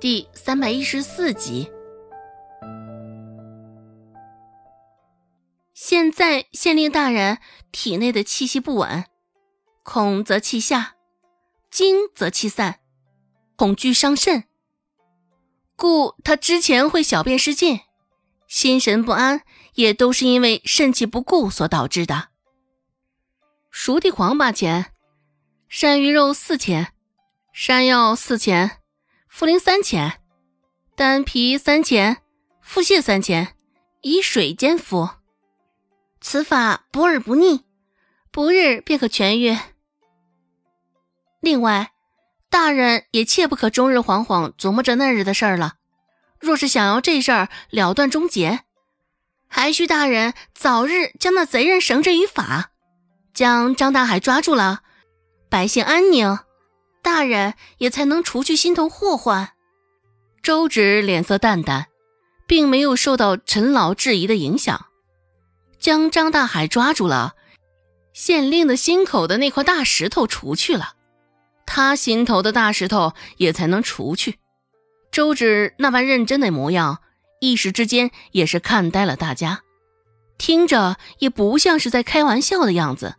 第三百一十四集。现在县令大人体内的气息不稳，恐则气下，惊则气散，恐惧伤肾，故他之前会小便失禁，心神不安，也都是因为肾气不固所导致的。熟地黄八钱，鳝鱼肉四钱，山药四钱。茯苓三钱，丹皮三钱，腹泻三钱，以水煎服。此法补而不腻，不日便可痊愈。另外，大人也切不可终日惶惶琢磨着那日的事儿了。若是想要这事儿了断终结，还需大人早日将那贼人绳之于法，将张大海抓住了，百姓安宁。大人也才能除去心头祸患。周芷脸色淡淡，并没有受到陈老质疑的影响，将张大海抓住了，县令的心口的那块大石头除去了，他心头的大石头也才能除去。周芷那般认真的模样，一时之间也是看呆了大家，听着也不像是在开玩笑的样子。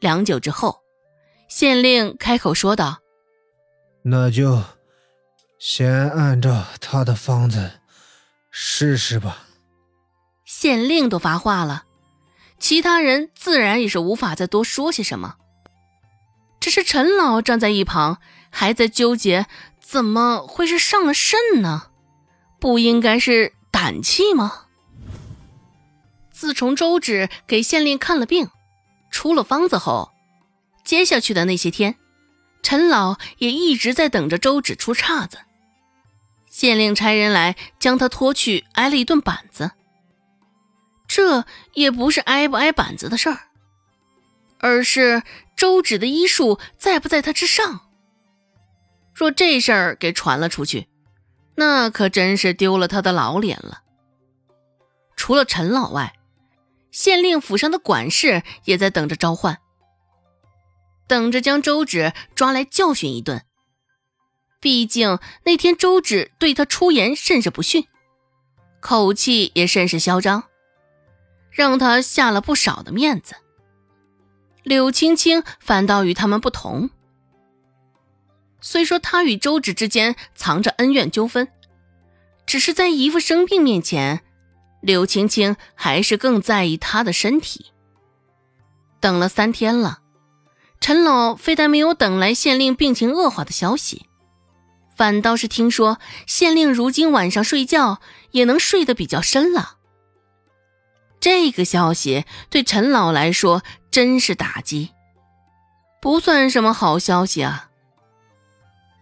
良久之后。县令开口说道：“那就先按照他的方子试试吧。”县令都发话了，其他人自然也是无法再多说些什么。只是陈老站在一旁，还在纠结：怎么会是上了肾呢？不应该是胆气吗？自从周芷给县令看了病，出了方子后。接下去的那些天，陈老也一直在等着周芷出岔子。县令差人来将他拖去挨了一顿板子。这也不是挨不挨板子的事儿，而是周芷的医术在不在他之上。若这事儿给传了出去，那可真是丢了他的老脸了。除了陈老外，县令府上的管事也在等着召唤。等着将周芷抓来教训一顿。毕竟那天周芷对他出言甚是不逊，口气也甚是嚣张，让他下了不少的面子。柳青青反倒与他们不同，虽说他与周芷之间藏着恩怨纠纷，只是在姨父生病面前，柳青青还是更在意他的身体。等了三天了。陈老非但没有等来县令病情恶化的消息，反倒是听说县令如今晚上睡觉也能睡得比较深了。这个消息对陈老来说真是打击，不算什么好消息啊。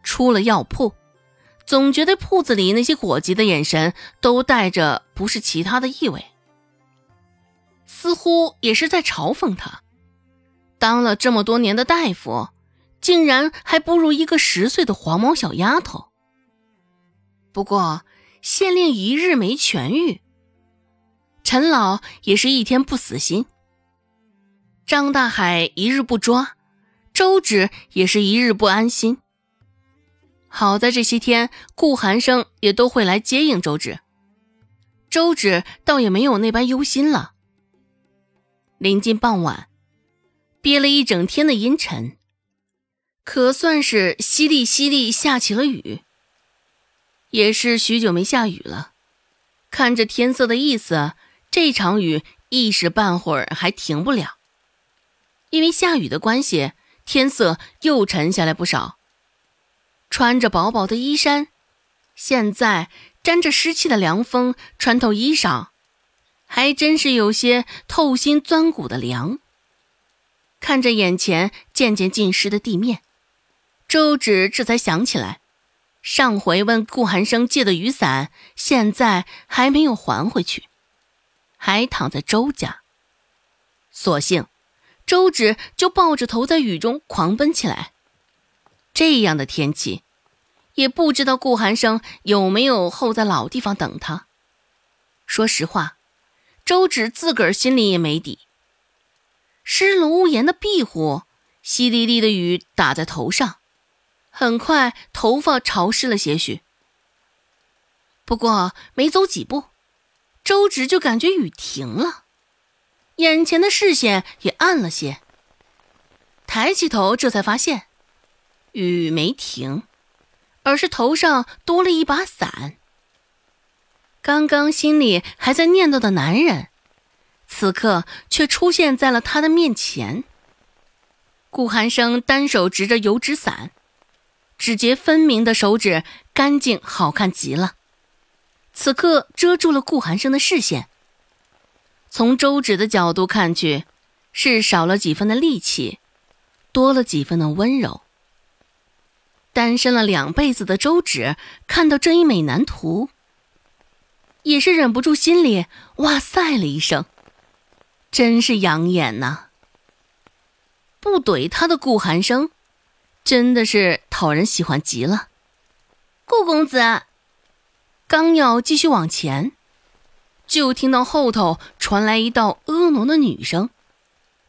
出了药铺，总觉得铺子里那些伙计的眼神都带着不是其他的意味，似乎也是在嘲讽他。当了这么多年的大夫，竟然还不如一个十岁的黄毛小丫头。不过县令一日没痊愈，陈老也是一天不死心。张大海一日不抓，周芷也是一日不安心。好在这些天顾寒生也都会来接应周芷，周芷倒也没有那般忧心了。临近傍晚。憋了一整天的阴沉，可算是淅沥淅沥下起了雨。也是许久没下雨了，看着天色的意思，这场雨一时半会儿还停不了。因为下雨的关系，天色又沉下来不少。穿着薄薄的衣衫，现在沾着湿气的凉风穿透衣裳，还真是有些透心钻骨的凉。看着眼前渐渐浸湿的地面，周芷这才想起来，上回问顾寒生借的雨伞，现在还没有还回去，还躺在周家。索性，周芷就抱着头在雨中狂奔起来。这样的天气，也不知道顾寒生有没有候在老地方等他。说实话，周芷自个儿心里也没底。湿了屋檐的壁虎，淅沥沥的雨打在头上，很快头发潮湿了些许，不过没走几步，周芷就感觉雨停了，眼前的视线也暗了些。抬起头，这才发现雨没停，而是头上多了一把伞。刚刚心里还在念叨的男人，此刻却出现在了他的面前。顾寒生单手执着油纸伞，指节分明的手指干净好看极了。此刻遮住了顾寒生的视线。从周芷的角度看去，是少了几分的力气，多了几分的温柔。单身了两辈子的周芷看到这一美男图，也是忍不住心里哇塞了一声，真是养眼呐！不怼他的顾寒生，真的是讨人喜欢极了。顾公子。刚要继续往前，就听到后头传来一道婀娜的女声，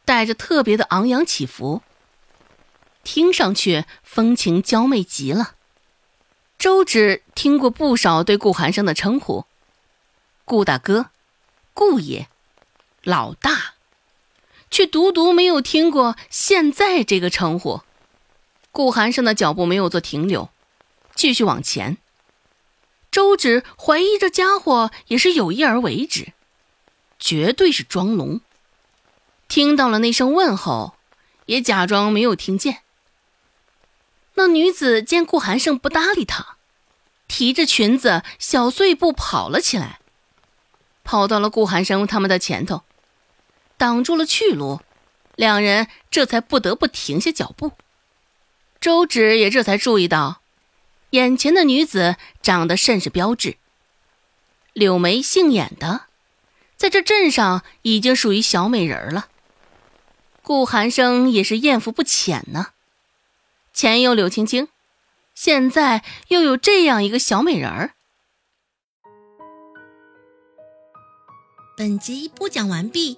带着特别的昂扬起伏，听上去风情娇媚极了。周芷听过不少对顾寒生的称呼，顾大哥、顾爷、老大，却独独没有听过现在这个称呼。顾寒生的脚步没有做停留，继续往前。周芷怀疑这家伙也是有意而为之，绝对是装聋。听到了那声问候，也假装没有听见。那女子见顾寒生不搭理她，提着裙子小碎步跑了起来，跑到了顾寒生他们的前头，挡住了去路。两人这才不得不停下脚步。周芷也这才注意到。眼前的女子长得甚是标致，柳眉杏眼的，在这镇上已经属于小美人了。顾寒生也是艳福不浅呢，前有柳青青，现在又有这样一个小美人儿。本集播讲完毕，